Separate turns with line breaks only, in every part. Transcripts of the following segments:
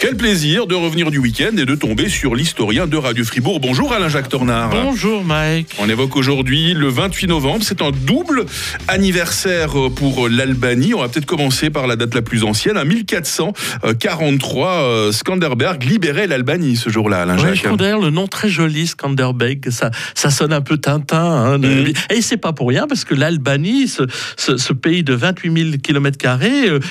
Quel plaisir de revenir du week-end et de tomber sur l'historien de Radio Fribourg. Bonjour Alain-Jacques Tornard.
Bonjour Mike.
On évoque aujourd'hui le 28 novembre. C'est un double anniversaire pour l'Albanie. On va peut-être commencer par la date la plus ancienne. En 1443, Skanderberg libérait l'Albanie ce jour-là, Alain-Jacques.
D'ailleurs le nom très joli, Skanderbeg. Ça, ça sonne un peu Tintin. Hein, de-
Mhm.
Et c'est pas pour rien parce que l'Albanie, ce, ce- ce pays de 28 000 km,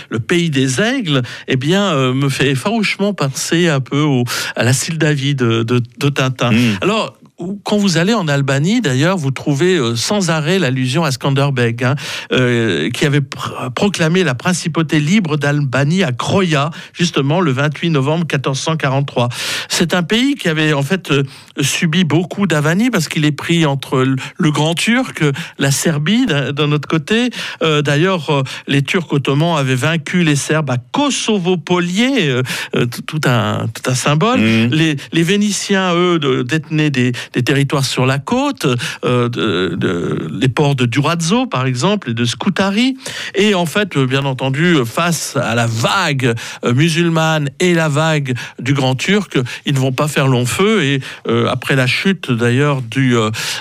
le pays des aigles, eh bien, euh, me fait farouchement penser un peu au- à la Sildavie de, de, de Tintin.
Mhm.
Alors, quand vous allez en Albanie, d'ailleurs, vous trouvez euh, sans arrêt l'allusion à Skanderbeg, hein, euh, qui avait pr- proclamé la principauté libre d'Albanie à Croya, justement le 28 novembre 1443. C'est un pays qui avait en fait euh, subi beaucoup d'avanies parce qu'il est pris entre le, Grand Turc, la Serbie d'un autre côté. Euh, D'ailleurs, les Turcs ottomans avaient vaincu les Serbes à Kosovo-Polier, euh, tout- un, tout un symbole.
Mhm.
Les, les Vénitiens, eux, détenaient des, des territoires sur la côte, euh, les ports de Durazzo, par exemple, et de Scutari. Et en fait, euh, bien entendu, euh, face à la vague musulmane et la vague du Grand Turc, ils ne vont pas faire long feu. Et après la chute, d'ailleurs, du,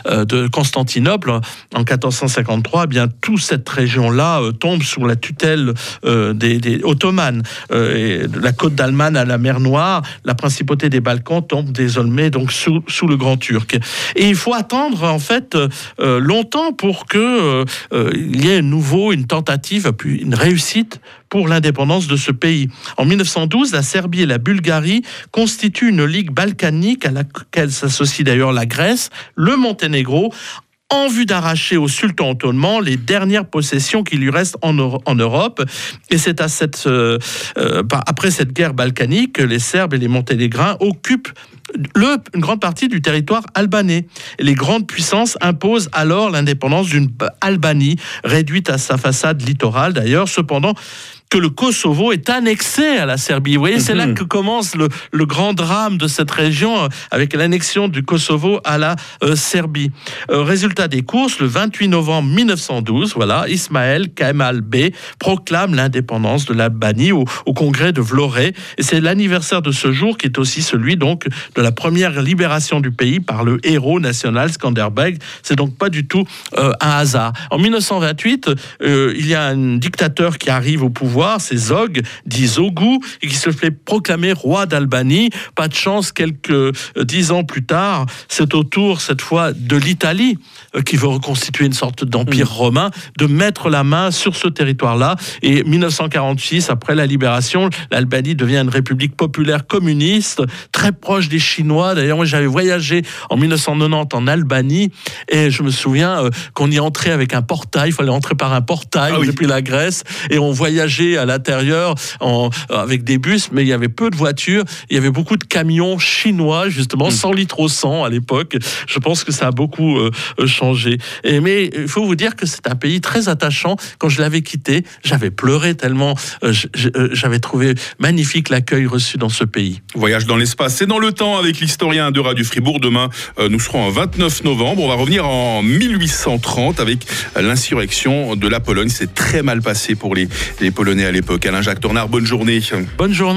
de Constantinople en 1453, eh bien, toute cette région-là tombe sous la tutelle des, des ottomanes. Et de la côte d'Allemagne à la mer Noire, la principauté des Balkans tombe désormais donc sous le Grand Turc. Et il faut attendre en fait euh, longtemps pour que euh, euh, il y ait à nouveau une tentative, puis une réussite pour l'indépendance de ce pays. En 1912, la Serbie et la Bulgarie constituent une ligue balkanique à laquelle s'associe d'ailleurs la Grèce, le Monténégro, en vue d'arracher au sultan ottoman les dernières possessions qui lui restent en, Euro- en Europe. Et c'est euh, euh, après cette guerre balkanique que les Serbes et les Monténégrins occupent une grande partie du territoire albanais. Les grandes puissances imposent alors l'indépendance d'une Albanie réduite à sa façade littorale d'ailleurs. Cependant, que le Kosovo est annexé à la Serbie. Vous voyez, c'est là
Mhm.
que commence le, le grand drame de cette région euh, avec l'annexion du Kosovo à la euh, Serbie. Euh, résultat des courses, le 28 novembre 1912, voilà, Ismaël Kemal Bey proclame l'indépendance de l'Albanie au, au congrès de Vlorë. Et c'est l'anniversaire de ce jour qui est aussi celui donc de la première libération du pays par le héros national Skanderbeg. C'est donc pas du tout euh, un hasard. En 1928, euh, il y a un dictateur qui arrive au pouvoir, c'est Zog, dit Zogu, et qui se fait proclamer roi d'Albanie. Pas de chance, quelques euh, dix ans plus tard, c'est au tour cette fois de l'Italie euh, qui veut reconstituer une sorte d'empire romain, de mettre la main sur ce territoire-là. Et 1946, après la libération, l'Albanie devient une république populaire communiste, très proche des Chinois. D'ailleurs, moi j'avais voyagé en 1990 en Albanie et je me souviens euh, qu'on y entrait avec un portail, il fallait entrer par un portail
Ah oui.
depuis la Grèce et on voyageait à l'intérieur avec des bus, mais il y avait peu de voitures. Il y avait beaucoup de camions chinois, justement, 100 litres au 100 à l'époque. Je pense que ça a beaucoup euh, changé. Et, mais il faut vous dire que c'est un pays très attachant. Quand je l'avais quitté, j'avais pleuré tellement euh, euh, j'avais trouvé magnifique l'accueil reçu dans ce pays.
Voyage dans l'espace et dans le temps avec l'historien de Radio Fribourg. Demain, euh, nous serons en 29 novembre. On va revenir en 1830 avec l'insurrection de la Pologne. C'est très mal passé pour les, les Polonais à l'époque. Alain-Jacques Tornard, bonne journée.
Bonne journée.